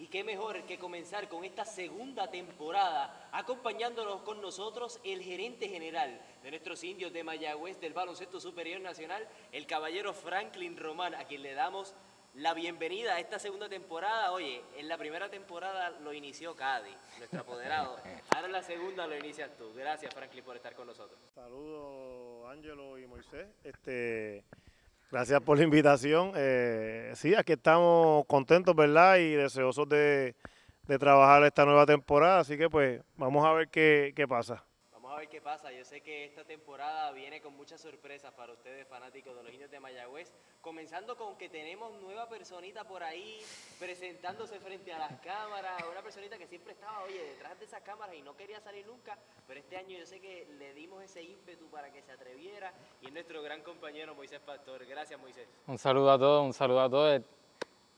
Y qué mejor que comenzar con esta segunda temporada acompañándonos con nosotros el gerente general de nuestros indios de Mayagüez del Baloncesto Superior Nacional, el caballero Franklin Román, a quien le damos la bienvenida a esta segunda temporada. Oye, en la primera temporada lo inició Cadi, nuestro apoderado. Ahora en la segunda lo inicias tú. Gracias Franklin por estar con nosotros. Saludos Ángelo y Moisés. Este, gracias por la invitación. Eh, sí, aquí estamos contentos, ¿verdad? Y deseosos de, de trabajar esta nueva temporada. Así que pues vamos a ver qué, qué pasa. Ver qué pasa. Yo sé que esta temporada viene con muchas sorpresas para ustedes, fanáticos de los indios de Mayagüez. Comenzando con que tenemos nueva personita por ahí presentándose frente a las cámaras. Una personita que siempre estaba, oye, detrás de esas cámaras y no quería salir nunca. Pero este año yo sé que le dimos ese ímpetu para que se atreviera. Y es nuestro gran compañero Moisés Pastor. Gracias, Moisés. Un saludo a todos, un saludo a todos.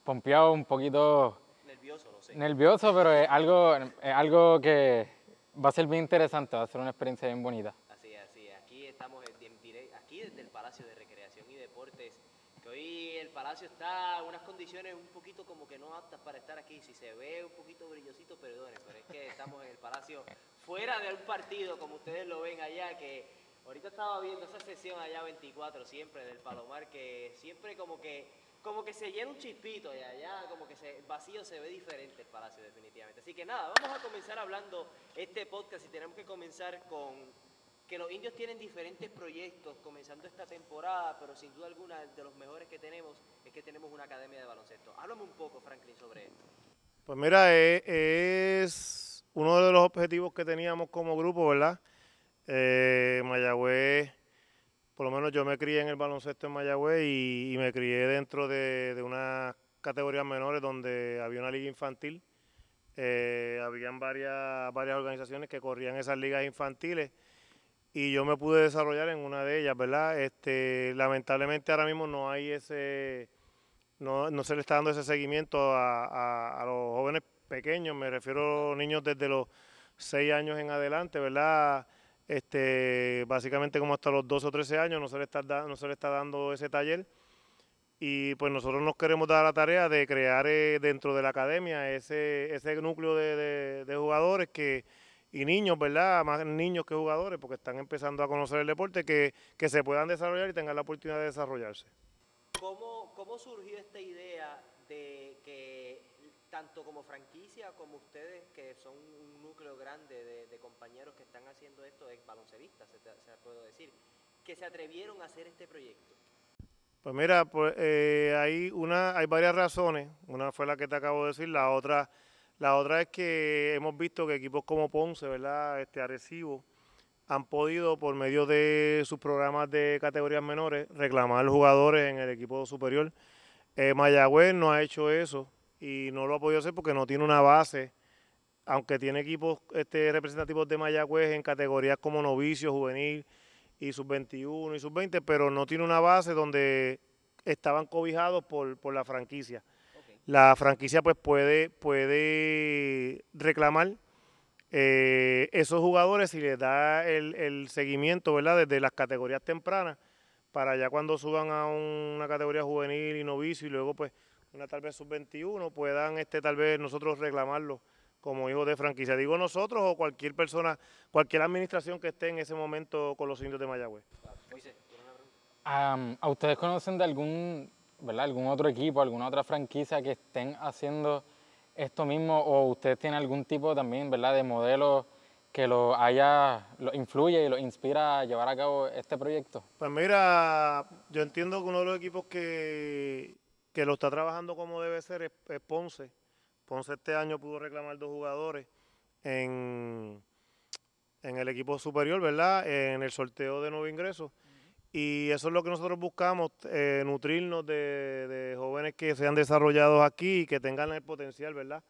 Pompeado, un poquito Nervioso, sé. nervioso, pero es algo, es algo que va a ser bien interesante, va a ser una experiencia bien bonita. Así es, así es. Aquí estamos en, aquí desde el Palacio de Recreación y Deportes, que hoy el Palacio está en unas condiciones un poquito como que no aptas para estar aquí. Si se ve un poquito brillosito, perdone, pero es que estamos en el Palacio fuera de un partido, como ustedes lo ven allá, que ahorita estaba viendo esa sesión allá 24 siempre del Palomar, que siempre como que como que se llena un chispito y allá como que se, el vacío se ve diferente el Palacio definitivamente. Así que nada, vamos a comenzar hablando este podcast y tenemos que comenzar con que los indios tienen diferentes proyectos comenzando esta temporada, pero sin duda alguna de los mejores que tenemos es que tenemos una academia de baloncesto. Háblame un poco, Franklin, sobre esto. Pues mira, es, es uno de los objetivos que teníamos como grupo, ¿verdad? Eh, Mayagüez, por lo menos yo me crié en el baloncesto en Mayagüez y, me crié dentro de, unas categorías menores donde había una liga infantil. Eh, habían varias, varias organizaciones que corrían esas ligas infantiles y yo me pude desarrollar en una de ellas, ¿verdad? Este, lamentablemente ahora mismo no hay ese, no, no se le está dando ese seguimiento a, a- los jóvenes pequeños, me refiero a niños desde los 6 años en adelante, ¿verdad? Este, básicamente como hasta los 12 o 13 años no se le está, dando ese taller y pues nosotros nos queremos dar la tarea de crear eh, dentro de la academia ese, núcleo de, jugadores que y niños, ¿verdad? Más niños que jugadores, porque están empezando a conocer el deporte, que, se puedan desarrollar y tengan la oportunidad de desarrollarse. ¿Cómo, ¿Cómo surgió esta idea de que tanto como franquicia como ustedes, que son un núcleo grande de, compañeros que están haciendo esto, es baloncelistas, se, se puedo decir, que se atrevieron a hacer este proyecto? Pues mira, pues eh, hay una, hay varias razones. Una fue la que te acabo de decir, la otra, la otra es que hemos visto que equipos como Ponce, ¿verdad? Este Arecibo, han podido por medio de sus programas de categorías menores reclamar jugadores en el equipo superior. Eh, Mayagüez no ha hecho eso y no lo ha podido hacer porque no tiene una base, aunque tiene equipos este, representativos de Mayagüez en categorías como novicio, juvenil y sub-21 y sub-20, pero no tiene una base donde estaban cobijados por, por la franquicia. La franquicia pues puede, puede reclamar eh, esos jugadores si les da el, el seguimiento, ¿verdad? Desde las categorías tempranas para ya cuando suban a una categoría juvenil y novicio y luego pues una tal vez sub-21 puedan este tal vez nosotros reclamarlo como hijos de franquicia. Digo nosotros o cualquier persona, cualquier administración que esté en ese momento con los indios de Mayagüez. Moisés, ¿tienes una pregunta? Am, ¿A ustedes conocen de algún, ¿verdad? algún otro equipo, alguna otra franquicia que estén haciendo esto mismo o ustedes tienen algún tipo también ¿verdad? de modelo que lo haya, lo influye y lo inspira a llevar a cabo este proyecto? Pues mira, yo entiendo que uno de los equipos que, que lo está trabajando como debe ser es, Ponce. Ponce este año pudo reclamar dos jugadores en, en el equipo superior, ¿verdad? En el sorteo de nuevo ingreso. Y eso es lo que nosotros buscamos, eh, nutrirnos de, de jóvenes que sean desarrollados aquí y que tengan el potencial, ¿verdad?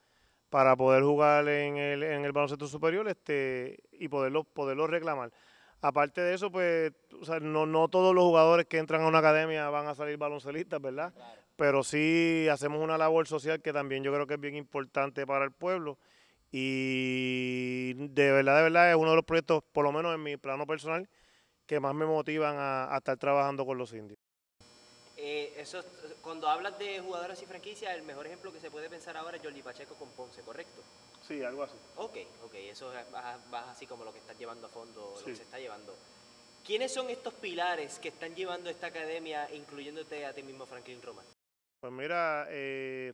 Para poder jugar en el, en el baloncesto superior este, y poderlo, poderlo reclamar. Aparte de eso, pues, o sea, no, no todos los jugadores que entran a una academia van a salir baloncelistas, ¿verdad? Claro. Pero sí hacemos una labor social que también yo creo que es bien importante para el pueblo. Y de verdad, de verdad, es uno de los proyectos, por lo menos en mi plano personal, que más me motivan a, a estar trabajando con los indios. Eh, eso, cuando hablas de jugadores y franquicias, el mejor ejemplo que se puede pensar ahora es Jordi Pacheco con Ponce, ¿correcto? Sí, algo así. Ok, ok, eso es más, más así como lo que estás llevando a fondo, lo Sí. que se está llevando. ¿Quiénes son estos pilares que están llevando esta academia, incluyéndote a ti mismo, Franklin Roma? Pues mira, eh,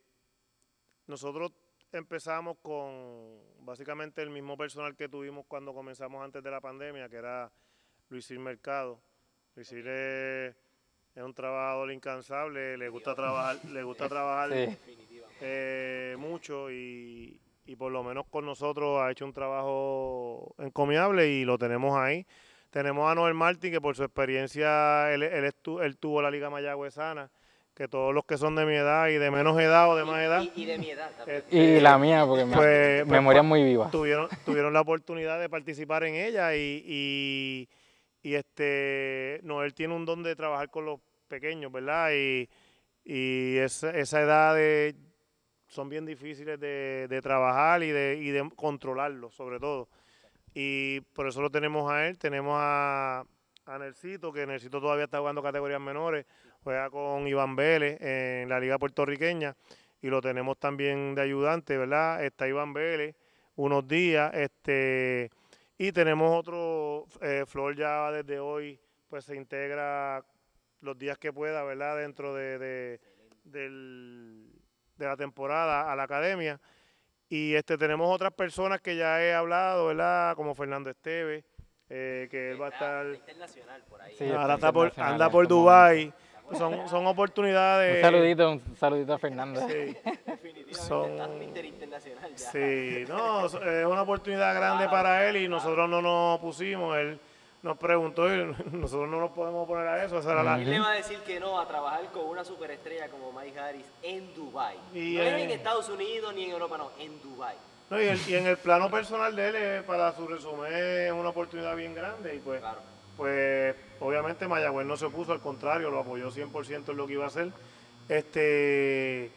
nosotros empezamos con básicamente el mismo personal que tuvimos cuando comenzamos antes de la pandemia, que era Luisín Mercado. Luisín es, es un trabajador incansable, le gusta trabajar, le gusta trabajar Sí. Eh, mucho y, y por lo menos con nosotros ha hecho un trabajo encomiable y lo tenemos ahí. Tenemos a Noel Martín, que por su experiencia, él, él, él tuvo la Liga Mayagüezana, que todos los que son de mi edad y de menos edad o de más edad, Y, y de mi edad también. Este, Y la mía, porque me, pues- pues, memoria muy viva. tuvieron, tuvieron la oportunidad de participar en ella y, y, y, este Noel tiene un don de trabajar con los pequeños, ¿verdad? Y, y esa, esa edad de- son bien difíciles de, de trabajar y de, y de controlarlos, sobre todo. Y por eso lo tenemos a él. Tenemos a, a Nercito, que Nercito todavía está jugando categorías menores. Juega con Iván Vélez en la Liga Puertorriqueña. Y lo tenemos también de ayudante, ¿verdad? Está Iván Vélez unos días. este Y tenemos otro, eh, Flor ya desde hoy, pues se integra los días que pueda, ¿verdad? Dentro de, de- del- de la temporada a la academia. Y este tenemos otras personas que ya he hablado, ¿verdad? Como Fernando Esteve, eh, que él va a estar... internacional por ahí. Sí, ahora está por, anda por Dubai Son, son oportunidades... Un saludito, un saludito a Fernando. Sí, Definitivamente son- está Mister Internacional ya. sí, no, es una oportunidad grande para él y nosotros no nos pusimos. Él nos preguntó y nosotros no nos podemos poner a eso. Esa era la, ¿Quién le va a decir que no a trabajar con una superestrella como Mike Harris en Dubai? Y, no es en Estados Unidos ni en Europa, no, en Dubai. No, y, el- y en el plano personal de él, para su resumen, es una oportunidad bien grande. Y pues, Claro. Pues obviamente Mayagüez no se opuso, al contrario, lo apoyó 100% en lo que iba a hacer. Este,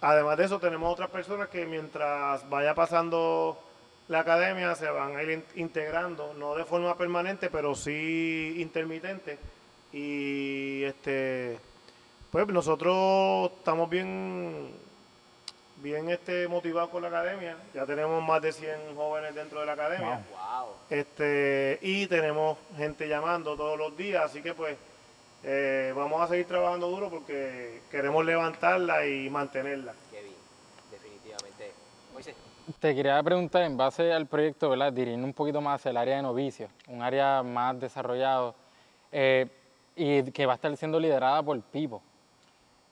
además de eso, tenemos otras personas que mientras vaya pasando la academia se van a ir in- integrando, no de forma permanente, pero sí intermitente. Y este, pues nosotros estamos bien bien este motivados con la academia. Ya tenemos más de 100 jóvenes dentro de la academia. Wow. Este, y tenemos gente llamando todos los días, así que pues eh, vamos a seguir trabajando duro porque queremos levantarla y mantenerla. Qué bien, definitivamente. Moisés, Te quería preguntar, en base al proyecto, ¿verdad? Dirigiendo un poquito más hacia el área de novicios, un área más desarrollado eh, y que va a estar siendo liderada por Pipo.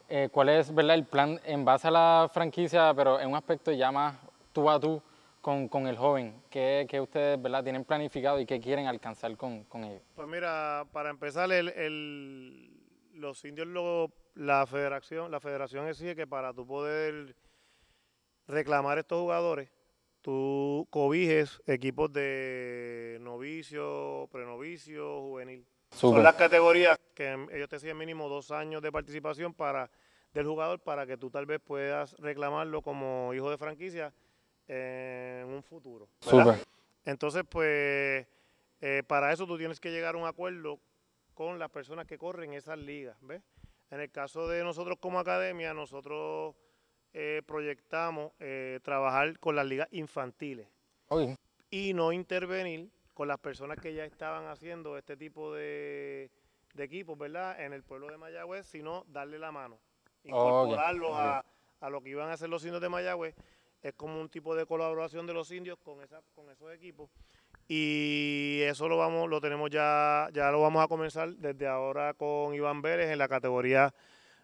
Eh, ¿Cuál es ¿verdad? el plan en base a la franquicia, pero en un aspecto ya más tú a tú con, con el joven? ¿Qué, qué ustedes ¿verdad? tienen planificado y qué quieren alcanzar con, con ellos? Pues mira, para empezar, el, el- los indios, la federación, la federación exige que para tú poder reclamar estos jugadores, tú cobijes equipos de novicio, prenovicio, juvenil. Son las categorías que em, ellos te exigen mínimo dos años de participación para del jugador para que tú tal vez puedas reclamarlo como hijo de franquicia en un futuro. Súper. Entonces, pues, eh, para eso tú tienes que llegar a un acuerdo con las personas que corren esas ligas, ¿ves? En el caso de nosotros como academia, nosotros eh, proyectamos eh, trabajar con las ligas infantiles y no intervenir con las personas que ya estaban haciendo este tipo de, de equipos, ¿verdad? En el pueblo de Mayagüez, sino darle la mano, incorporarlos a, a lo que iban a hacer los indios de Mayagüez. Es como un tipo de colaboración de los indios con, esa, con esos equipos. Y eso lo vamos, lo tenemos ya, ya lo vamos a comenzar desde ahora con Iván Vélez en la categoría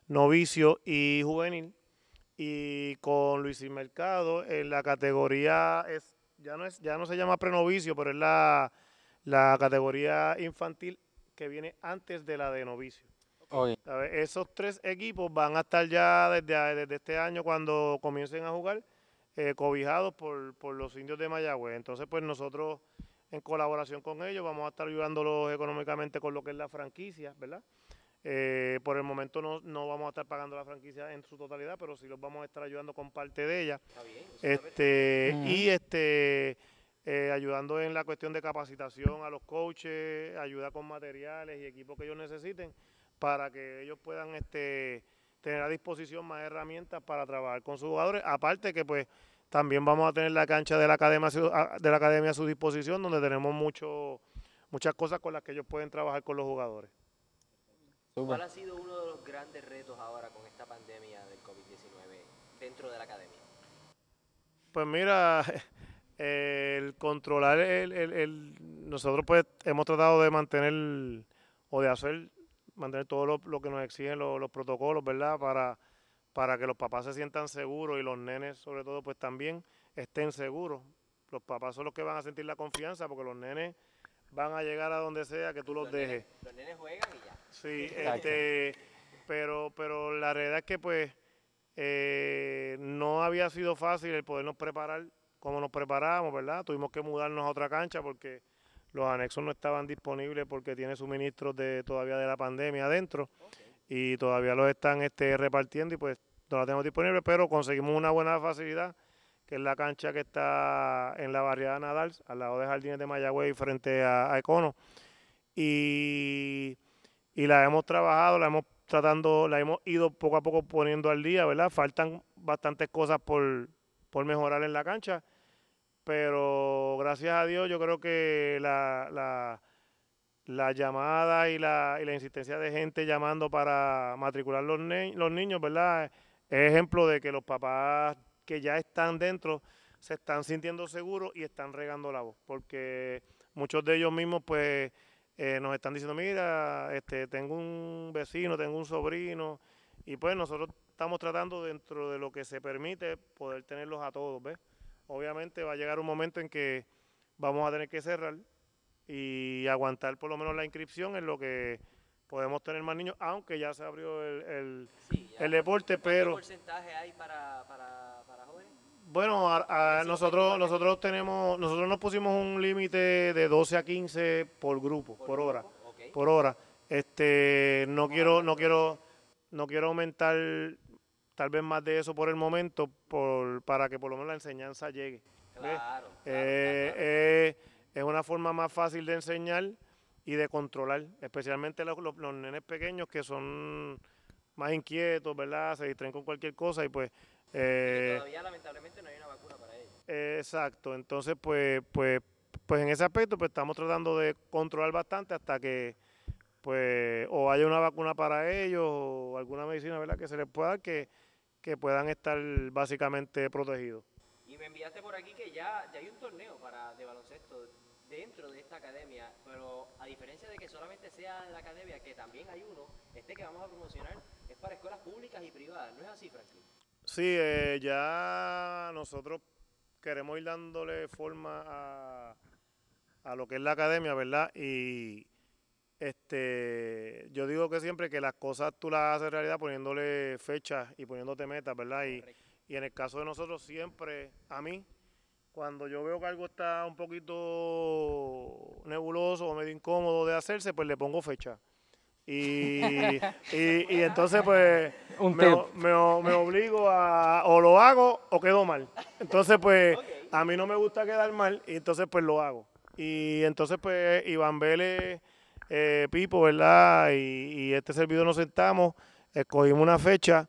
novicio y juvenil. Y con Luis Mercado en la categoría es ya no es ya no se llama prenovicio, pero es la, la categoría infantil que viene antes de la de novicio. Esos tres equipos van a estar ya desde, desde este año cuando comiencen a jugar eh, cobijados por, por los indios de Mayagüez. Entonces, pues nosotros en colaboración con ellos vamos a estar ayudándolos económicamente con lo que es la franquicia, ¿verdad? Eh, por el momento no, no vamos a estar pagando la franquicia en su totalidad, pero sí los vamos a estar ayudando con parte de ella. está bien. Este, y este eh, ayudando en la cuestión de capacitación a los coaches, ayuda con materiales y equipos que ellos necesiten para que ellos puedan este, tener a disposición más herramientas para trabajar con sus jugadores. Aparte que pues también vamos a tener la cancha de la academia, de la academia a su disposición, donde tenemos mucho, muchas cosas con las que ellos pueden trabajar con los jugadores. ¿Cuál ha sido uno de los grandes retos ahora con esta pandemia del COVID-19 dentro de la academia? Pues mira, el controlar el, el, nosotros pues hemos tratado de mantener o de hacer mantener todo lo, que nos exigen los, los protocolos, ¿verdad? Para para que los papás se sientan seguros y los nenes sobre todo pues también estén seguros. Los papás son los que van a sentir la confianza porque los nenes van a llegar a donde sea que tú los, dejes. los nenes juegan y ya. Sí, este, pero, pero la realidad es que pues eh, no había sido fácil el podernos preparar como nos preparábamos, ¿verdad? Tuvimos que mudarnos a otra cancha porque los anexos no estaban disponibles porque tiene suministros de todavía de la pandemia adentro y todavía los están este, repartiendo y pues no la tenemos disponible, pero conseguimos una buena facilidad, es la cancha que está en la barriada Nadal, al lado de Jardines de Mayagüey, frente a, Econo. Y, y, la hemos trabajado, la hemos tratando, la hemos ido poco a poco poniendo al día, ¿verdad? Faltan bastantes cosas por, por mejorar en la cancha, pero gracias a Dios yo creo que la, la la llamada y la, y la insistencia de gente llamando para matricular los, los niños, ¿verdad? Es ejemplo de que los papás que ya están dentro se están sintiendo seguros y están regando la voz, porque muchos de ellos mismos pues eh, nos están diciendo, mira, este, tengo un vecino, tengo un sobrino, y pues nosotros estamos tratando dentro de lo que se permite poder tenerlos a todos, ¿ves? Obviamente va a llegar un momento en que vamos a tener que cerrar, y aguantar por lo menos la inscripción en lo que podemos tener más niños, aunque ya se abrió el, el, deporte, pero... ¿Qué porcentaje hay para, para, Bueno, nosotros nosotros tenemos, nosotros nos pusimos un límite de 12 a 15 por grupo, por, hora, por hora. Este, no quiero, no quiero, no quiero aumentar tal vez más de eso por el momento, por, para que por lo menos la enseñanza llegue. Claro, eh, eh, es una forma más fácil de enseñar y de controlar, especialmente los, los, nenes pequeños que son más inquietos, ¿verdad? Se distraen con cualquier cosa y pues... Eh, todavía lamentablemente no hay una vacuna para ellos. exacto, entonces pues, pues, pues en ese aspecto pues estamos tratando de controlar bastante hasta que pues o haya una vacuna para ellos o alguna medicina, ¿verdad? Que se les pueda dar que, que puedan estar básicamente protegidos. Y me enviaste por aquí que ya, ya hay un torneo para de baloncesto dentro de esta academia, pero a diferencia de que solamente sea en la academia, que también hay uno, este que vamos a promocionar es para escuelas públicas y privadas, ¿no es así, Franklin? Sí, eh, ya nosotros queremos ir dándole forma a, a lo que es la academia, ¿verdad? Y este, yo digo que siempre que las cosas tú las haces realidad poniéndole fechas y poniéndote metas, ¿verdad? Y, y en el caso de nosotros siempre, a mí, cuando yo veo que algo está un poquito nebuloso o medio incómodo de hacerse, pues le pongo fecha. Y, y, entonces pues me, obligo a o lo hago o quedo mal. Entonces pues a mí no me gusta quedar mal y entonces pues lo hago. Y entonces pues Iván Vélez, eh, Pipo, ¿verdad? Y, y este servidor nos sentamos, escogimos una fecha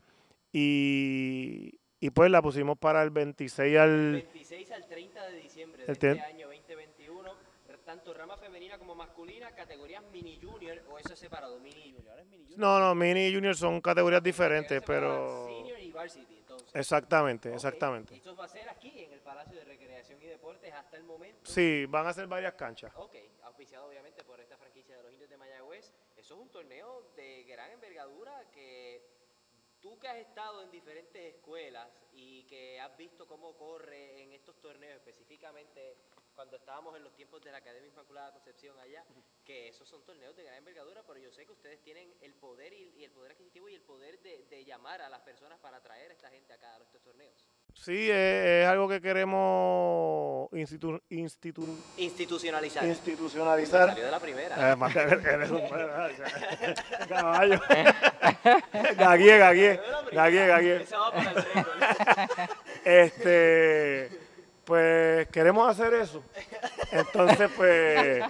y, y pues la pusimos para el 26 al... 26 al 30 de diciembre de este año 2021, tanto rama femenina como masculina, categorías mini junior o eso es separado, mini junior. ¿Es mini junior? No, no, mini junior son categorías diferentes, pero... Senior y varsity, entonces. Exactamente, exactamente. Esto va a ser aquí en el Palacio de Recreación y Deportes hasta el momento. Sí, van a ser varias canchas. Ok, auspiciado obviamente por esta franquicia de los indios de Mayagüez. Eso es un torneo de gran envergadura que Tú que has estado en diferentes escuelas y que has visto cómo corre en estos torneos, específicamente cuando estábamos en los tiempos de la Academia Inmaculada Concepción allá, que esos son torneos de gran envergadura, pero yo sé que ustedes tienen el poder y, el poder adquisitivo y el poder de, llamar a las personas para traer a esta gente acá a estos torneos. Sí, es, algo que queremos institu, institucionalizar. Institucionalizar. Salió de la primera. Caballo. Gagué, gagué. Gagué, gagué. Este, pues queremos hacer eso. Entonces, pues,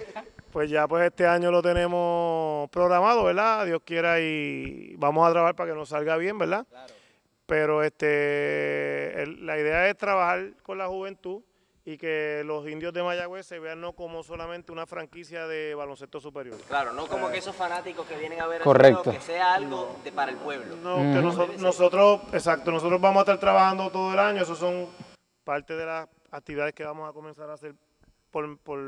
pues ya pues este año lo tenemos programado, ¿verdad? Dios quiera y vamos a trabajar para que nos salga bien, ¿verdad? Claro. Pero este, el- la idea es trabajar con la juventud y que los indios de Mayagüez se vean no como solamente una franquicia de baloncesto superior. Claro, no como que esos fanáticos que vienen a ver el Correcto. juego, que sea algo de, para el pueblo. No, que noso- nosotros, exacto, nosotros vamos a estar trabajando todo el año, eso son parte de las actividades que vamos a comenzar a hacer por, por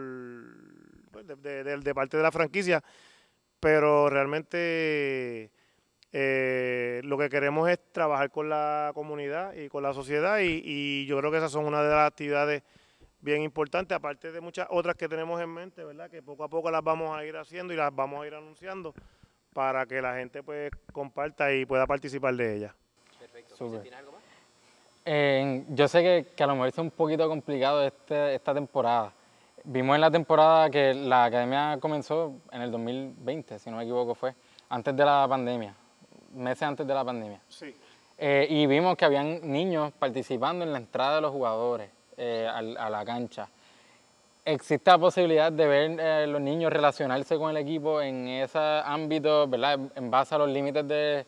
pues, de, de- de- de parte de la franquicia, pero realmente eh, lo que queremos es trabajar con la comunidad y con la sociedad y, y yo creo que esas son una de las actividades bien importantes, aparte de muchas otras que tenemos en mente, ¿verdad? Que poco a poco las vamos a ir haciendo y las vamos a ir anunciando para que la gente pues comparta y pueda participar de ellas. Perfecto. ¿Tienes algo más? Eh, yo sé que, que a lo mejor es un poquito complicado este, esta temporada. Vimos en la temporada que la academia comenzó en el 2020, si no me equivoco fue, antes de la pandemia, meses antes de la pandemia. Sí. Eh, y vimos que habían niños participando en la entrada de los jugadores eh, al- a, la cancha. ¿Existe la posibilidad de ver eh, los niños relacionarse con el equipo en ese ámbito, ¿verdad? En base a los límites de,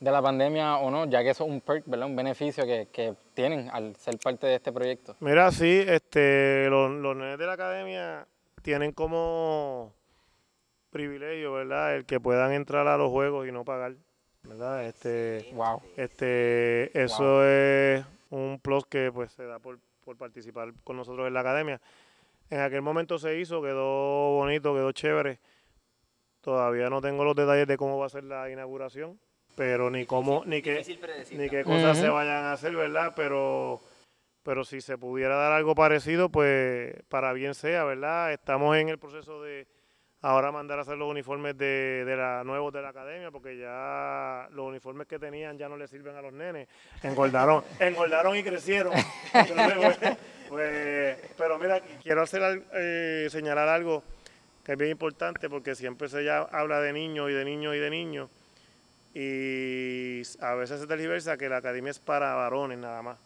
de la pandemia o no, ya que eso es un perk, ¿verdad? Un beneficio que, que tienen al ser parte de este proyecto. Mira, sí, este, los, los nenes de la academia tienen como privilegio, ¿verdad? El que puedan entrar a los juegos y no pagar, ¿verdad? Este, Wow. este, eso es un plus que pues se da por, por participar con nosotros en la academia. En aquel momento se hizo, quedó bonito, quedó chévere. Todavía no tengo los detalles de cómo va a ser la inauguración, pero ni cómo, ni qué, ni qué cosas se vayan a hacer, ¿verdad? Pero, pero si se pudiera dar algo parecido, pues para bien sea, ¿verdad? Estamos en el proceso de ahora mandar a hacer los uniformes de, de la nuevos de la academia, porque ya los uniformes que tenían ya no le sirven a los nenes. Engordaron, engordaron y crecieron. Entonces, pues, pues, pero mira, quiero hacer eh, señalar algo que es bien importante, porque siempre se ya habla de niños y de niños y de niños y a veces se tergiversa que la academia es para varones nada más.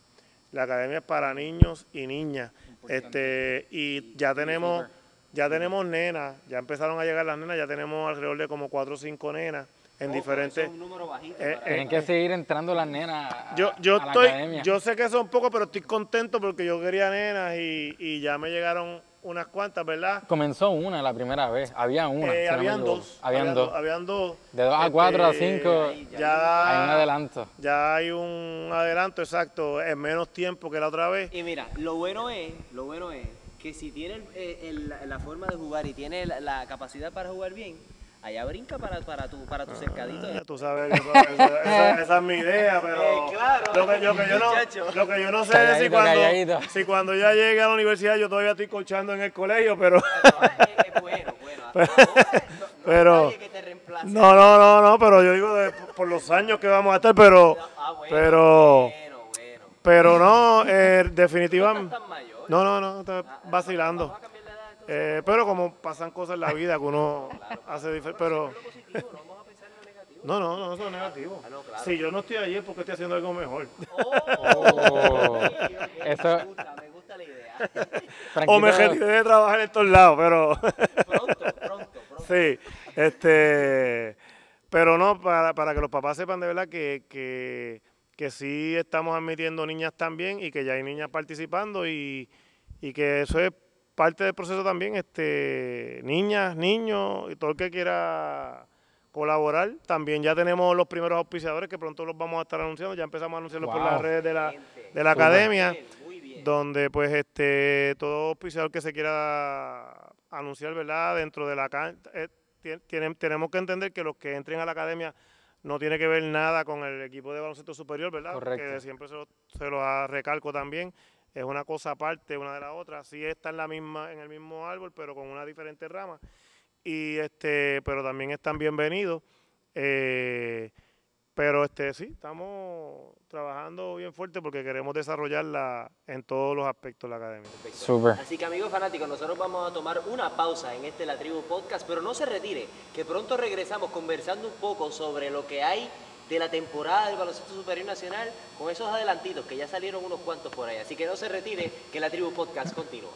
La academia es para niños y niñas. Este, y ya tenemos, ya tenemos nenas, ya empezaron a llegar las nenas, ya tenemos alrededor de como cuatro o cinco nenas en Ojo, diferentes. es un número bajito. Eh, para- Tienen que seguir entrando las nenas a, Yo, yo a la estoy, academia. yo sé que son pocos, pero estoy contento porque yo quería nenas y, y ya me llegaron unas cuantas, ¿verdad? Comenzó una la primera vez, había una. Eh, si no me habían dos. Habían dos. Habían dos. De dos a cuatro a Este, cinco, ya Ya, hay un adelanto. Ya hay un adelanto exacto, en menos tiempo que la otra vez. Y mira, lo bueno es, lo bueno es que si tiene el- eh, el- la- la forma de jugar y tiene la, la capacidad para jugar bien, allá brinca para, para tu para tu cercadito. Ya Tú sabes, que esa, esa es mi idea, pero Eh, claro, lo, que, yo- que yo no, lo que yo no sé es si cuando, calladito. si cuando ya llegue a la universidad yo todavía estoy coachando en el colegio, pero bueno, bueno. No, no pero- que te no, no, no, no, pero yo digo de- por los años que vamos a estar, pero, Ah, bueno, pero, bueno, bueno. pero no, eh, definitivamente, no, no, no, estoy Ah, ah, vacilando. Eh, pero como pasan cosas en la vida que uno hace diferente, pero no no, no, eso es negativo. Ah, no, claro. Si yo no estoy allí es porque estoy haciendo algo mejor. Oh, Eso- Me gusta, me gusta la idea. O me retiré de trabajar en estos lados, pero Pronto, pronto, pronto. sí, este, pero no, para, para que los papás sepan de verdad que, que, que sí estamos admitiendo niñas también y que ya hay niñas participando y, y que eso es parte del proceso también, este, niñas, niños y todo el que quiera colaborar. También ya tenemos los primeros auspiciadores que pronto los vamos a estar anunciando, ya empezamos a anunciarlos por las redes de la, de la academia Bien, muy bien. donde pues este todo auspiciador que se quiera anunciar, ¿verdad? Dentro de la cancha, tienen, tenemos que entender que los que entren a la academia no tiene que ver nada con el equipo de baloncesto superior, ¿verdad? Correcto. Que siempre se lo, se lo ha- recalco también. Es una cosa aparte una de la otra. Sí está en la misma, en el mismo árbol, pero con una diferente rama. Y este, pero también están bienvenidos. Eh, pero este sí, estamos trabajando bien fuerte porque queremos desarrollarla en todos los aspectos de la academia. Perfecto. Súper. Así que amigos fanáticos, nosotros vamos a tomar una pausa en este La Tribu Podcast, pero no se retire, que pronto regresamos conversando un poco sobre lo que hay de la temporada del Baloncesto Superior Nacional con esos adelantitos que ya salieron unos cuantos por ahí. Así que no se retire, que La Tribu Podcast continúa.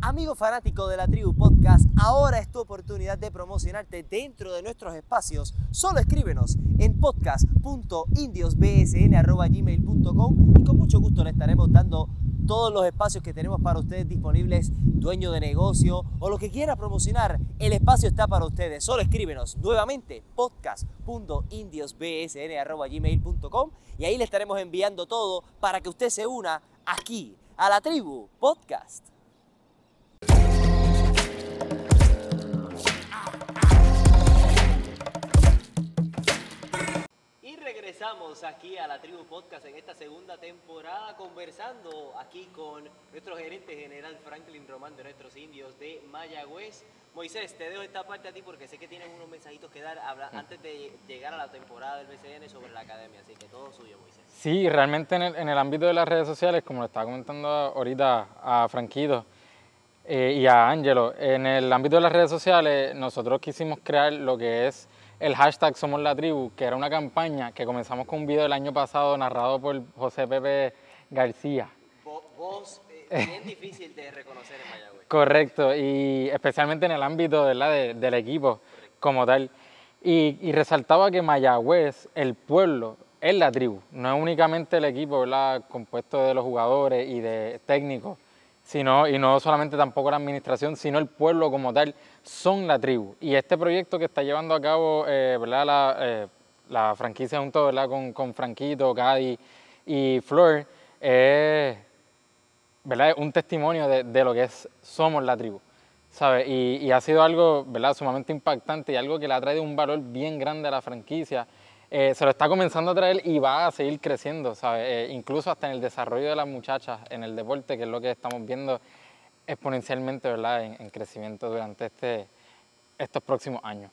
Amigo fanático de la Tribu Podcast, ahora es tu oportunidad de promocionarte dentro de nuestros espacios. Solo escríbenos en podcast.indiosbsn.gmail.com y con mucho gusto le estaremos dando todos los espacios que tenemos para ustedes disponibles, dueño de negocio o lo que quiera promocionar, el espacio está para ustedes. Solo escríbenos nuevamente podcast.indiosbsn.gmail.com y ahí le estaremos enviando todo para que usted se una aquí a la tribu podcast. Regresamos aquí a la Tribu Podcast en esta segunda temporada conversando aquí con nuestro gerente general Franklin Román de nuestros indios de Mayagüez. Moisés, te dejo esta parte a ti porque sé que tienes unos mensajitos que dar antes de llegar a la temporada del BCN sobre la academia, así que todo suyo, Moisés. Sí, realmente en el, en el ámbito de las redes sociales, como lo estaba comentando ahorita a Franquito eh, y a Ángelo, en el ámbito de las redes sociales nosotros quisimos crear lo que es el hashtag Somos la Tribu, que era una campaña que comenzamos con un video el año pasado narrado por José Pepe García. Vo- Voz eh, bien difícil de reconocer en Mayagüez. Correcto, y especialmente en el ámbito ¿verdad? de- del equipo como tal. Y, y resaltaba que Mayagüez, el pueblo, es la tribu, no es únicamente el equipo ¿verdad? compuesto de los jugadores y de técnicos, sino, y no solamente tampoco la administración, sino el pueblo como tal, son la tribu. Y este proyecto que está llevando a cabo eh, ¿verdad? La, eh, la franquicia junto ¿verdad? Con, con Franquito, Cady y Flor, es ¿verdad? Un testimonio de, de lo que es somos la tribu, ¿sabes? Y, y ha sido algo, ¿verdad? Sumamente impactante y algo que le ha traído un valor bien grande a la franquicia. Eh, se lo está comenzando a traer y va a seguir creciendo, ¿sabes? Eh, incluso hasta en el desarrollo de las muchachas en el deporte, que es lo que estamos viendo exponencialmente, ¿verdad? En, en crecimiento durante este, estos próximos años.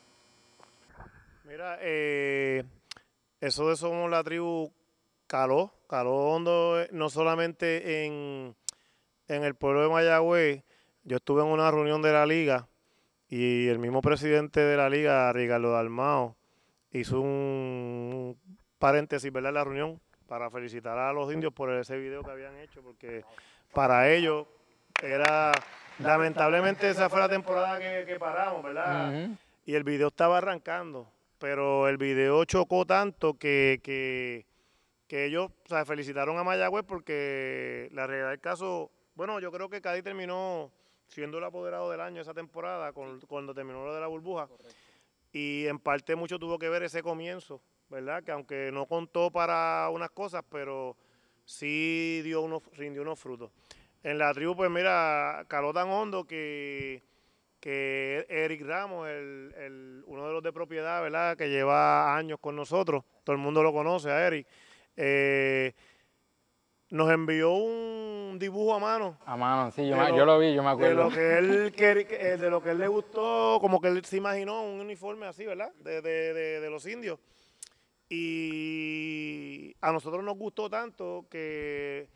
Mira, eh, eso de Somos la Tribu caló, caló hondo, eh, no solamente en, en el pueblo de Mayagüez. Yo estuve en una reunión de la liga y el mismo presidente de la liga, Ricardo Dalmao, hizo un paréntesis, ¿verdad? En la reunión para felicitar a los indios por ese video que habían hecho, porque para ellos era, lamentablemente esa fue la temporada que, que paramos, ¿verdad? Y el video estaba arrancando, pero el video chocó tanto que, que, que ellos o sea, felicitaron a Mayagüez porque la realidad del caso, bueno, yo creo que Cádiz terminó siendo el apoderado del año esa temporada con- cuando terminó lo de la burbuja y en parte mucho tuvo que ver ese comienzo, ¿verdad? Que aunque no contó para unas cosas, pero sí dio unos, rindió unos frutos. En la tribu, pues mira, caló tan hondo que, que Eric Ramos, el, el- uno de los de propiedad, ¿verdad? Que lleva años con nosotros, todo el mundo lo conoce a Eric, eh, nos envió un dibujo a mano A mano, sí, yo, De lo- yo lo vi, yo me de acuerdo. lo que él que- de lo que él le gustó, como que él se imaginó un uniforme así, ¿verdad? De, de- de- de los indios. Y a nosotros nos gustó tanto que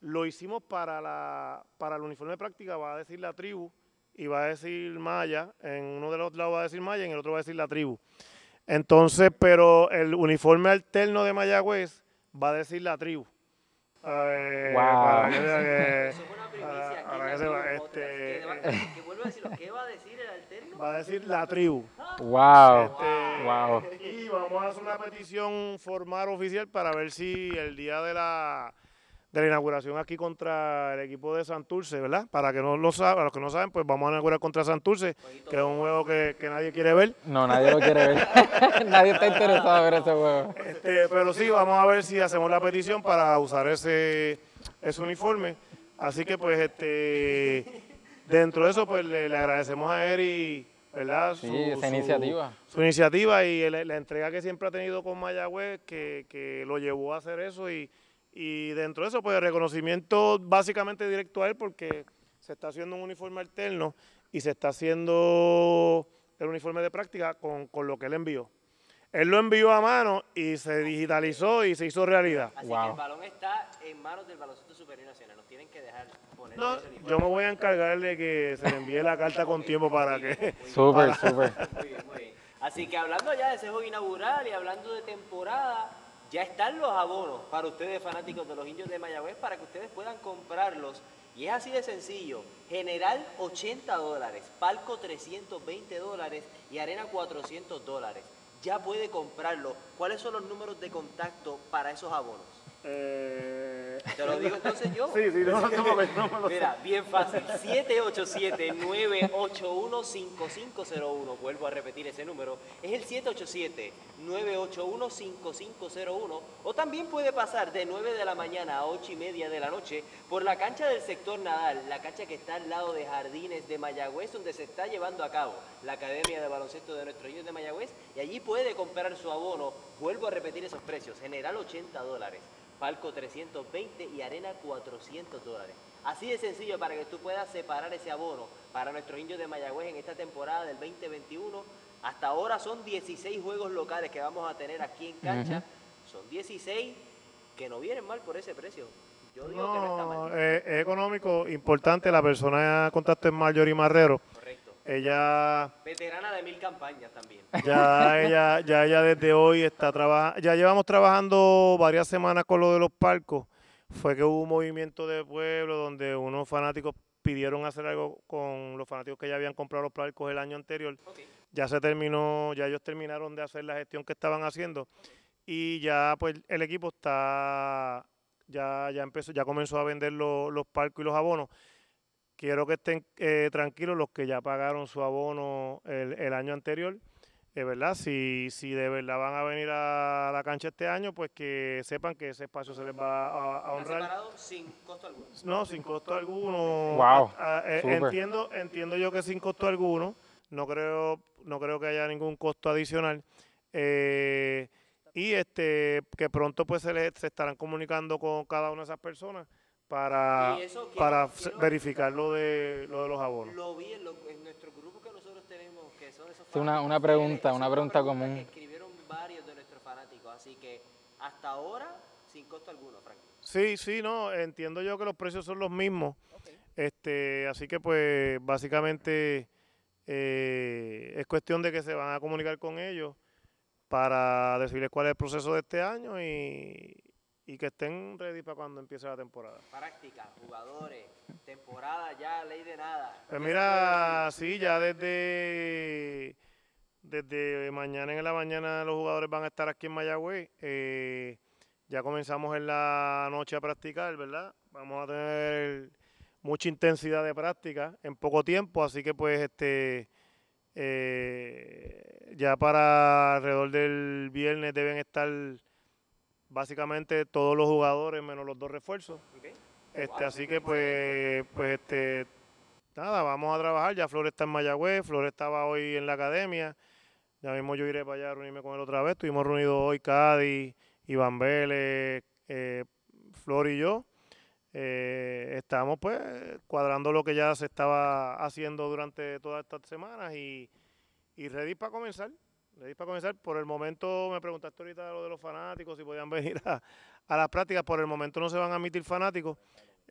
lo hicimos para la para el uniforme de práctica, va a decir la tribu y va a decir Maya, en uno de los lados va a decir Maya, en el otro va a decir la tribu. Entonces, pero el uniforme alterno de Mayagüez va a decir la tribu. Eh, Wow. para que Eso fue una primicia que va, este- que vuelvo a decirlo, ¿qué va a decir el alterno? va a decir la tribu. Wow, Este, wow. Y vamos a hacer una petición formal oficial para ver si el día de la, de la inauguración aquí contra el equipo de Santurce, ¿verdad? Para que no lo saben, los que no saben, pues vamos a inaugurar contra Santurce, que es un juego que, que nadie quiere ver. No, nadie lo quiere ver. nadie está interesado en ver ese juego. Este, pero sí, vamos a ver si hacemos la petición para usar ese, ese uniforme. Así que pues este dentro de eso pues le, le agradecemos a Eri, ¿verdad? Sí, esa iniciativa. Su iniciativa y el- la entrega que siempre ha tenido con Mayagüez que, que lo llevó a hacer eso y, y dentro de eso pues el reconocimiento básicamente directo a él porque se está haciendo un uniforme alterno y se está haciendo el uniforme de práctica con, con lo que él envió. Él lo envió a mano y se digitalizó y se hizo realidad. Así que Wow. el balón está en manos del baloncesto superior nacional. Nos tienen que dejar poner No, yo me voy a encargar de que se le envíe la carta con tiempo para que... Súper, súper. Muy bien, muy bien. Así que hablando ya de ese juego inaugural y hablando de temporada, ya están los abonos para ustedes fanáticos de los indios de Mayagüez para que ustedes puedan comprarlos Y es así de sencillo. General 80 dólares, palco 320 dólares y arena 400 dólares. Ya puede comprarlo. ¿Cuáles son los números de contacto para esos abonos? Eh, ¿Te lo digo entonces yo? Sí, sí, no, no, no no. Mira, bien fácil. 787-981-5501. Vuelvo a repetir ese número. Es el 787-981-5501. O también puede pasar de 9 de la mañana a 8 y media de la noche por la cancha del sector Nadal, la cancha que está al lado de Jardines de Mayagüez, donde se está llevando a cabo la Academia de Baloncesto de nuestros niños de Mayagüez. Y allí puede comprar su abono. Vuelvo a repetir esos precios. General 80 dólares. Palco 320 y arena 400 dólares. Así de sencillo para que tú puedas separar ese abono para nuestros indios de Mayagüez en esta temporada del 2021. Hasta ahora son 16 juegos locales que vamos a tener aquí en cancha. Son 16 que no vienen mal por ese precio. Yo digo que no está No, mal. eh, es económico, importante. La persona de contacto es Marjorie Marrero. Correcto. Ella Veterana de mil campañas también. Ya ella, ya ella desde hoy está trabajando, ya llevamos trabajando varias semanas con lo de los palcos. Fue que hubo un movimiento de pueblo donde unos fanáticos pidieron hacer algo con los fanáticos que ya habían comprado los palcos el año anterior. Ya se terminó, ya ellos terminaron de hacer la gestión que estaban haciendo y ya pues el equipo está, ya, ya empezó, ya comenzó a vender lo- los palcos y los abonos. Quiero que estén eh, tranquilos los que ya pagaron su abono el, el año anterior, eh, ¿verdad? Si, si de verdad van a venir a la cancha este año, pues que sepan que ese espacio se les va a, a honrar. separado sin costo alguno. No, sin costo alguno. Wow, Ah, eh, súper. entiendo, entiendo yo que sin costo alguno. No creo, no creo que haya ningún costo adicional. Eh, y este que pronto pues se, les, se estarán comunicando con cada una de esas personas para, eso para quiero- verificar lo de, lo de los abonos. Lo vi en, lo- en nuestro grupo son esos Sí, una- una pregunta, una pregunta común. que escribieron varios de nuestros fanáticos, así que hasta ahora sin costo alguno, Frank. Sí, sí, no, entiendo yo que los precios son los mismos. Ok. Este, así que pues básicamente eh, es cuestión de que se van a comunicar con ellos para decirles cuál es el proceso de este año y, y que estén ready para cuando empiece la temporada. Práctica, jugadores, temporada ya, ley de nada. Pues ¿Qué mira, sí, ya desde, desde mañana en la mañana los jugadores van a estar aquí en Mayagüez. Eh, ya comenzamos en la noche a practicar, ¿verdad? Vamos a tener mucha intensidad de práctica en poco tiempo, así que pues este eh, ya para alrededor del viernes deben estar básicamente todos los jugadores menos los dos refuerzos. Este, así que pues, pues este, nada, vamos a trabajar. Ya Flores está en Mayagüez, Flores estaba hoy en la academia. Ya mismo yo iré para allá a reunirme con él otra vez. Estuvimos reunidos hoy Cádiz, Iván Vélez, eh, Flor y yo. Eh, estamos pues cuadrando lo que ya se estaba haciendo durante todas estas semanas y, y ready para comenzar. Ready para comenzar. Por el momento me preguntaste ahorita lo de los fanáticos, si podían venir a, a las prácticas. Por el momento no se van a admitir fanáticos.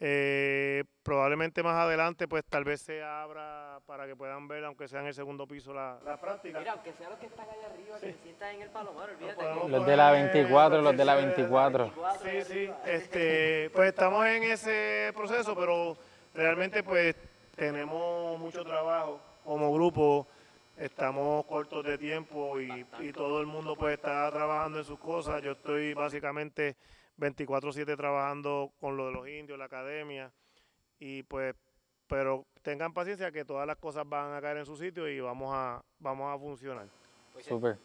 Eh, probablemente más adelante, pues tal vez se abra para que puedan ver, aunque sea en el segundo piso, la, la práctica. Mira, aunque sean los que están allá arriba, que se sientan en el palomar, olvídate. Los de la poner 24, los de la que se- 24. 24 Sí, sí, este, pues estamos en ese proceso, pero realmente pues tenemos mucho trabajo como grupo, estamos cortos de tiempo y, y todo el mundo pues está trabajando en sus cosas. Yo estoy básicamente 24/7 trabajando con lo de los indios, la academia y pues, pero tengan paciencia que todas las cosas van a caer en su sitio y vamos a, vamos a funcionar. Pues. Súper.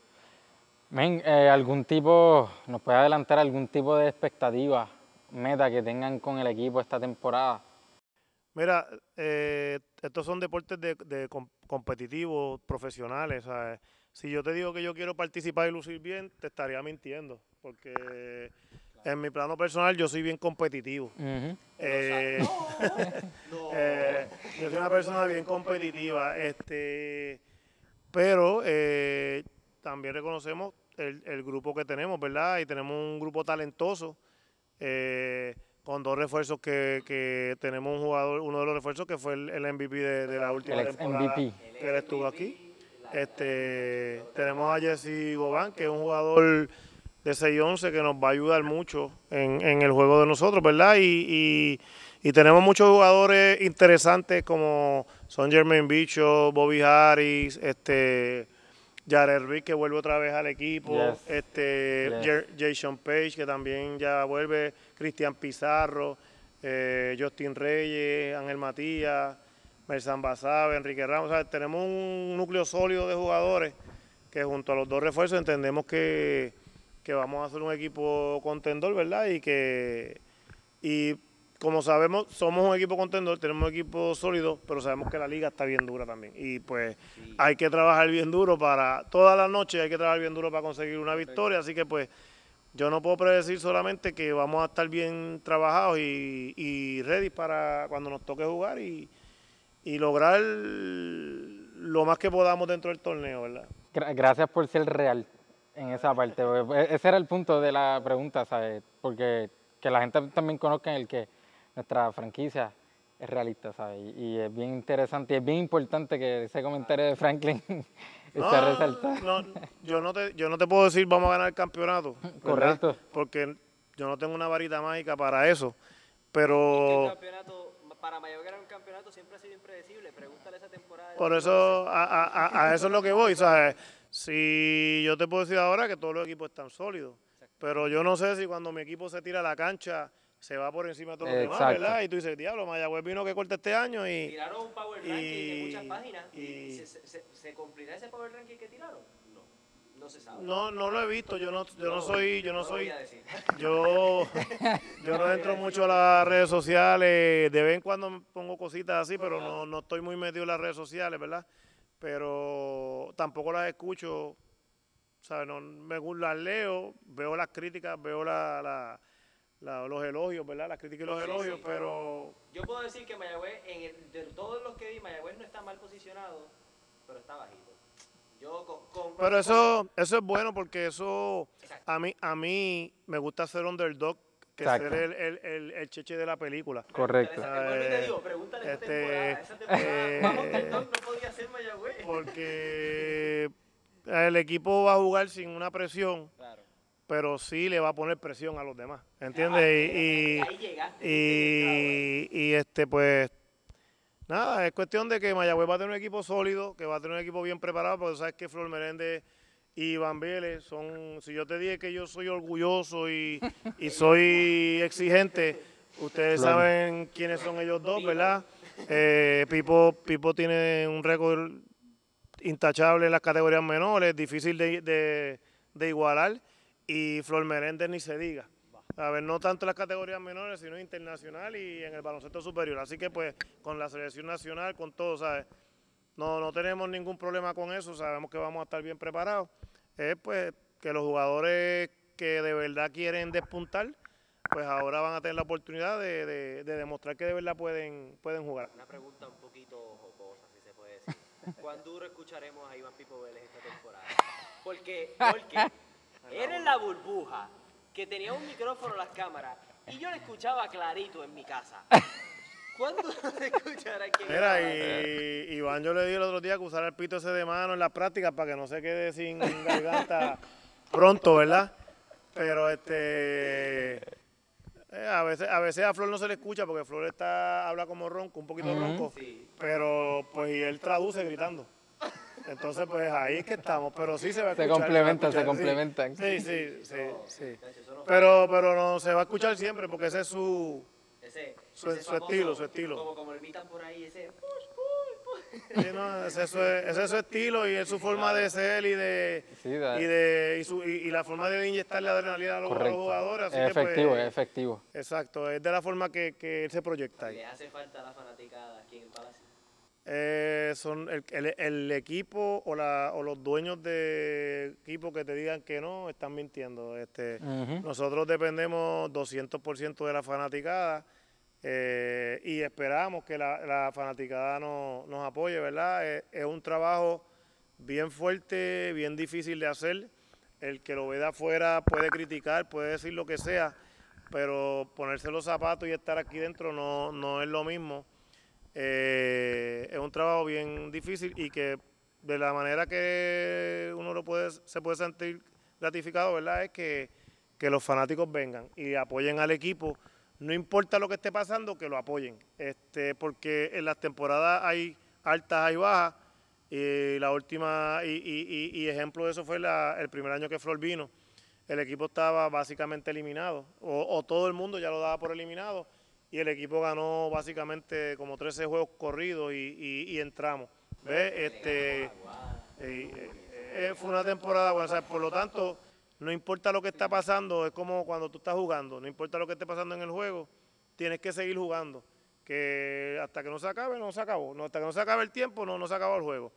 Men, eh, algún tipo, ¿nos puede adelantar algún tipo de expectativa, meta que tengan con el equipo esta temporada? Mira, eh, estos son deportes de, de competitivos, profesionales. ¿sabes? Si yo te digo que yo quiero participar y lucir bien, te estaría mintiendo, porque en mi plano personal yo soy bien competitivo. Eh, No. eh, yo soy una persona bien competitiva, este, pero eh, también reconocemos el, el grupo que tenemos, ¿verdad? Y tenemos un grupo talentoso, eh, con dos refuerzos que, que tenemos un jugador, uno de los refuerzos que fue el, el MVP de, de la última El temporada MVP. que él estuvo aquí. Este, tenemos a Jesse Gobán, que es un jugador de 6-11 que nos va a ayudar mucho en, en el juego de nosotros, ¿verdad? Y, y- y tenemos muchos jugadores interesantes como son Jermaine Bicho, Bobby Harris, este Jared Rick que vuelve otra vez al equipo, Yes. este Yes. Jason Page que también ya vuelve, Cristian Pizarro, eh, Justin Reyes, Ángel Matías, Mersan Basabe, Enrique Ramos, o sea, tenemos un núcleo sólido de jugadores que junto a los dos refuerzos entendemos que, que vamos a hacer un equipo contendor, ¿verdad? Y que y como sabemos, somos un equipo contendor, tenemos un equipo sólido, pero sabemos que la liga está bien dura también. Y pues Sí. hay que trabajar bien duro para, todas las noches hay que trabajar bien duro para conseguir una victoria, así que pues yo no puedo predecir solamente que vamos a estar bien trabajados y, y ready para cuando nos toque jugar y, y lograr lo más que podamos dentro del torneo, ¿verdad? Gra- Gracias por ser real en esa parte. Ese era el punto de la pregunta, ¿sabes? Porque que la gente también conozca el que nuestra franquicia es realista, ¿sabes? Y, y es bien interesante y es bien importante que ese comentario de Franklin se resalta. no, yo, no te, yo no te puedo decir vamos a ganar el campeonato. ¿verdad? Correcto. Porque yo no tengo una varita mágica para eso. Es que el Pero campeonato, para Mayagüez ganar un campeonato siempre ha sido impredecible. Pregúntale esa temporada. de por eso a, a- a- a eso es lo que voy. ¿sabes? Si yo te puedo decir ahora que todos los equipos están sólidos. Pero yo no sé si cuando mi equipo se tira a la cancha se va por encima de todos los demás. ¿verdad? Y tú dices, diablo, Mayagüez vino que corta este año y... Tiraron un power y- ranking en muchas páginas. Y, y- ¿se, se, se- cumplirá ese power ranking que tiraron? No. No se sabe. No, no lo he visto, yo no, yo no soy, yo no soy. Yo, yo no entro mucho a las redes sociales, de vez en cuando me pongo cositas así, pero no, no estoy muy metido en las redes sociales, ¿verdad? Pero tampoco las escucho, ¿sabes? No, me las leo, veo las críticas, veo la, la- la- los elogios, ¿verdad? Las críticas y los Sí, elogios, sí. pero Yo puedo decir que Mayagüez, en el- de todos los que vi, Mayagüez no está mal posicionado, pero está bajito. Yo con... con- pero eso eso es bueno porque eso Exacto. a mí a mí me gusta ser underdog que Exacto. ser el, el, el, el cheche de la película. Correcto. Y te digo, pregúntale esa Este, temporada. Esa temporada, eh, vamos, que el top no podía ser Mayagüez. porque el equipo va a jugar sin una presión, Claro. Pero sí le va a poner presión a los demás, ¿entiendes? Ah, Y, ahí llegaste. y, y, y, este pues nada, es cuestión de que Mayagüez va a tener un equipo sólido, que va a tener un equipo bien preparado, porque sabes que Flor Meléndez y Iván Vélez son, si yo te dije que yo soy orgulloso y, y soy exigente, ustedes Flor. saben quiénes son ellos dos, ¿verdad? Eh, Pipo, Pipo tiene un récord intachable en las categorías menores, difícil de, de- de igualar, y Flor Meléndez ni se diga. A ver, no tanto en las categorías menores, sino internacional y en el baloncesto superior. Así que pues con la selección nacional, con todo, ¿sabes? No, no tenemos ningún problema con eso, sabemos que vamos a estar bien preparados. Es pues que los jugadores que de verdad quieren despuntar, pues ahora van a tener la oportunidad de, de- de demostrar que de verdad pueden, pueden jugar. Una pregunta un poquito jocosa, si se puede decir. ¿Cuán duro escucharemos a Iván Pipo Vélez esta temporada? Porque, porque era en la burbuja que tenía un micrófono en las cámaras y yo le escuchaba clarito en mi casa. ¿Cuándo se escuchará que Mira, y Iván yo le di el otro día que usara el pito ese de mano en las prácticas para que no se quede sin garganta pronto, ¿verdad? Pero este eh, a veces a veces a Flor no se le escucha porque Flor está habla como ronco, un poquito ronco, Sí. pero pues y él traduce gritando. Entonces pues ahí es que estamos, pero sí se va a Se escuchar. a complementan, se complementan. Sí, sí, sí, sí. Pero pero no se va a escuchar siempre porque ese es su Ese, Su- ese su famoso, estilo, su estilo. Como, como invitan por ahí, ese. Sí, no, ese, es su- ese es su estilo y es su forma de ser y de Sí, y de y, su- y- y la forma de inyectarle adrenalina a los, a los correcto. jugadores. Así Es que, pues, efectivo, es efectivo. Exacto, es de la forma que, que él se proyecta ahí. Le hace falta la fanaticada aquí en el Palacio. Eh, son el, el- el equipo o, la, o los dueños de equipo que te digan que no, están mintiendo. Este. Nosotros dependemos 200% de la fanaticada eh, y esperamos que la, la fanaticada nos, nos apoye, ¿verdad? Eh, es un trabajo bien fuerte, bien difícil de hacer. El que lo ve de afuera puede criticar, puede decir lo que sea, pero ponerse los zapatos y estar aquí dentro no, no es lo mismo. Eh, es un trabajo bien difícil y que de la manera que uno lo puede, se puede sentir gratificado, ¿verdad? Es que, que los fanáticos vengan y apoyen al equipo, no importa lo que esté pasando, que lo apoyen. Este, porque en las temporadas hay altas, hay bajas. Y la última, y, ejemplo de eso fue el primer año que Flor vino. El equipo estaba básicamente eliminado, o, todo el mundo ya lo daba por eliminado, y el equipo ganó básicamente como 13 juegos corridos y, entramos. ¿Ves? Este, eh, eh, fue una temporada buena, por lo tanto, no importa lo que está pasando, es como cuando tú estás jugando, no importa lo que esté pasando en el juego, tienes que seguir jugando. Que hasta que no se acabe, no se acabó. Hasta que no se acabe el tiempo, no, no se acabó el juego.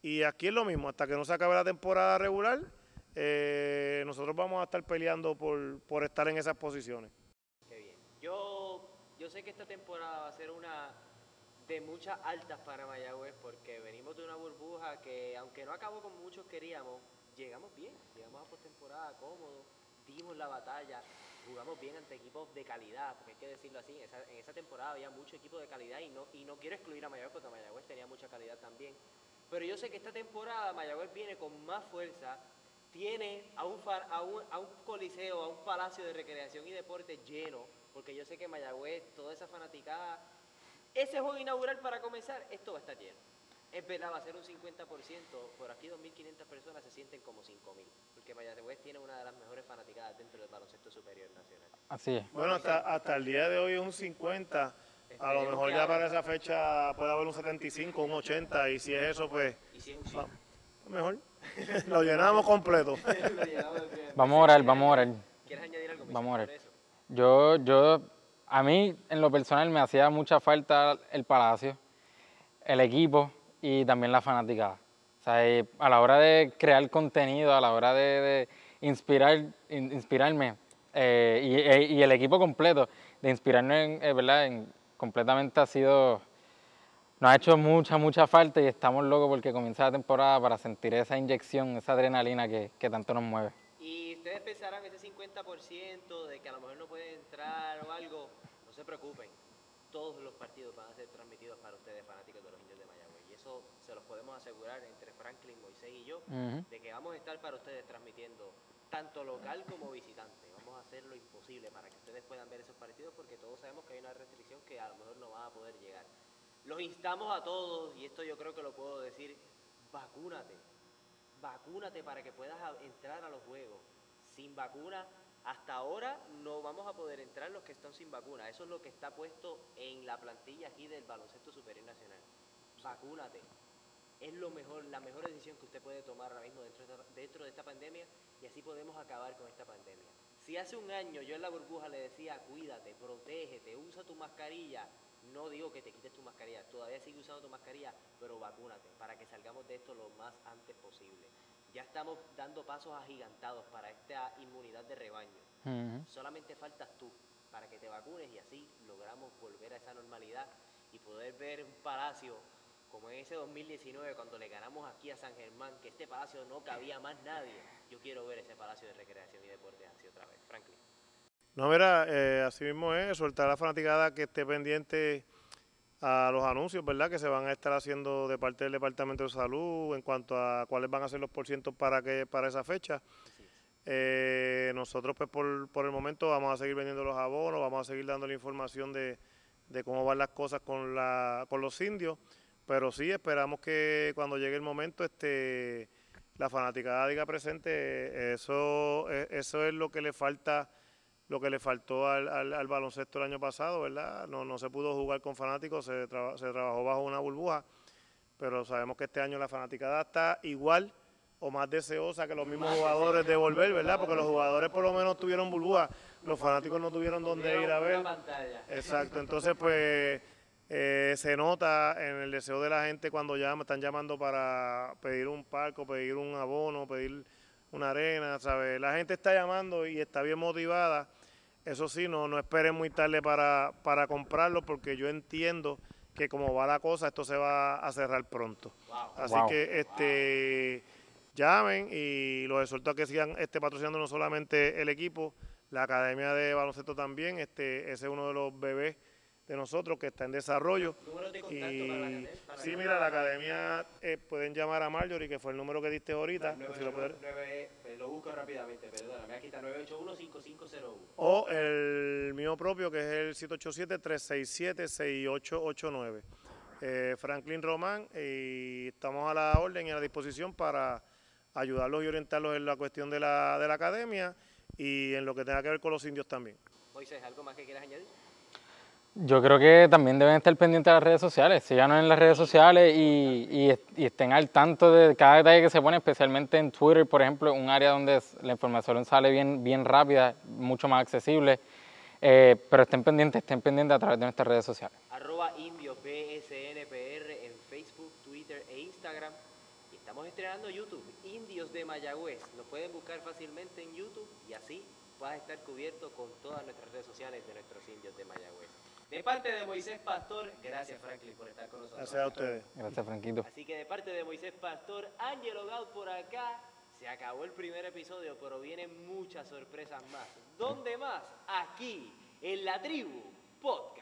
Y aquí es lo mismo, hasta que no se acabe la temporada regular, eh, nosotros vamos a estar peleando por, por estar en esas posiciones. Qué bien. Yo, yo sé que esta temporada va a ser una de muchas altas para Mayagüez porque venimos de una burbuja que aunque no acabó como muchos queríamos, llegamos bien, llegamos a postemporada cómodo, dimos la batalla, jugamos bien ante equipos de calidad, porque hay que decirlo así, en esa, temporada había mucho equipo de calidad y no, y no quiero excluir a Mayagüez porque Mayagüez tenía mucha calidad también. Pero yo sé que esta temporada Mayagüez viene con más fuerza, tiene a un, a un, a un coliseo, a un palacio de recreación y deporte lleno, porque yo sé que Mayagüez, toda esa fanaticada, ese juego inaugural para comenzar, esto va a estar lleno es verdad, va a ser un 50%, por aquí 2.500 personas se sienten como 5.000, porque Mayagüez tiene una de las mejores fanaticadas dentro del baloncesto superior nacional. Así es. Bueno, hasta, hasta el día de hoy es un 50, a lo mejor ya para esa fecha puede haber un 75, un 80, y si es eso, pues... ¿Y si es un mejor. lo llenamos completo. vamos a orar, vamos a orar. ¿Quieres añadir algo? Vamos a orar. Yo, yo, a mí en lo personal me hacía mucha falta el palacio, el equipo, y también la fanaticada. O sea, a la hora de crear contenido, a la hora de, inspirar, inspirarme, eh, e, y, el equipo completo, de inspirarme, en, eh, ¿verdad? En, completamente ha sido, nos ha hecho mucha, mucha falta y estamos locos porque comienza la temporada para sentir esa inyección, esa adrenalina que tanto nos mueve. Y ustedes pensarán ese 50% de que a lo mejor no puede entrar o algo, no se preocupen, todos los partidos van a ser transmitidos para ustedes fanáticos de los indios de Miami eso se los podemos asegurar entre Franklin, Moisés y yo, de que vamos a estar para ustedes transmitiendo tanto local como visitante. Vamos a hacer lo imposible para que ustedes puedan ver esos partidos porque todos sabemos que hay una restricción que a lo mejor no va a poder llegar. Los instamos a todos, y esto yo creo que lo puedo decir, vacúnate. Vacúnate para que puedas entrar a los juegos. Sin vacuna, hasta ahora no vamos a poder entrar los que están sin vacuna. Eso es lo que está puesto en la plantilla aquí del Baloncesto Superior Nacional vacúnate. Es lo mejor, la mejor decisión que usted puede tomar ahora mismo dentro de, esta, dentro de esta pandemia y así podemos acabar con esta pandemia. Si hace un año yo en la burbuja le decía, cuídate, protégete, usa tu mascarilla, no digo que te quites tu mascarilla, todavía sigue usando tu mascarilla, pero vacúnate para que salgamos de esto lo más antes posible. Ya estamos dando pasos agigantados para esta inmunidad de rebaño. Solamente faltas tú para que te vacunes y así logramos volver a esa normalidad y poder ver un palacio como en ese 2019 cuando le ganamos aquí a San Germán, que este palacio no cabía más nadie. Yo quiero ver ese palacio de recreación y deporte así otra vez, Franklin. No, mira, eh, así mismo es, soltar a la fanaticada que esté pendiente a los anuncios, ¿verdad? Que se van a estar haciendo de parte del Departamento de Salud en cuanto a cuáles van a ser los porcientos para que para esa fecha. Eh, nosotros, pues, por, por el momento vamos a seguir vendiendo los abonos, vamos a seguir dando la información de, de cómo van las cosas con, la, con los indios. Pero sí, esperamos que cuando llegue el momento este, la fanaticada diga presente. Eso, e, eso es lo que le falta lo que le faltó al, al, baloncesto el año pasado, ¿verdad? No, no se pudo jugar con fanáticos, se, se trabajó bajo una burbuja, pero sabemos que este año la fanaticada está igual o más deseosa que los mismos jugadores de volver, ¿verdad? Porque los jugadores por lo menos tuvieron burbuja, los fanáticos no tuvieron dónde ir a ver. Exacto, entonces pues eh, se nota en el deseo de la gente cuando llaman, están llamando para pedir un parco, pedir un abono, pedir una arena, ¿sabes? La gente está llamando y está bien motivada. Eso sí, no, no esperen muy tarde para, para comprarlo porque yo entiendo que como va la cosa, esto se va a cerrar pronto. Así que este llamen y los exhorto a que sigan este patrocinando no solamente el equipo, la Academia de Baloncesto también, este ese es uno de los bebés de nosotros que está en desarrollo. De contacto Y, para la para sí, mira, la academia eh, pueden llamar a Marjorie, que fue el número que diste ahorita. Nueve- pues, si lo pueden- nueve- eh, lo busco rápidamente, perdóname. Aquí está 981-5501. o el mío propio, que es el 787-367-6889. Eh, Franklin Román, y estamos a la orden y a la disposición para ayudarlos y orientarlos en la cuestión de la, de la academia y en lo que tenga que ver con los indios también. Moisés, ¿algo más que quieras añadir? Yo creo que también deben estar pendientes de las redes sociales, síganos en las redes sociales y, y est- y estén al tanto de cada detalle que se pone, especialmente en Twitter, por ejemplo, un área donde la información sale bien, bien rápida, mucho más accesible, Eh, pero estén pendientes, estén pendientes a través de nuestras redes sociales. Arroba en Facebook, Twitter e Instagram. Y estamos estrenando YouTube, Indios de Mayagüez. Nos pueden buscar fácilmente en YouTube y así vas a estar cubierto con todas nuestras redes sociales de nuestros indios de Mayagüez. De parte de Moisés Pastor, gracias Franklin por estar con nosotros. Gracias a ustedes. Gracias, Franquito. Así que de parte de Moisés Pastor, Ángelo Gaud por acá, se acabó el primer episodio, pero vienen muchas sorpresas más. ¿Dónde más? Aquí, en la tribu podcast.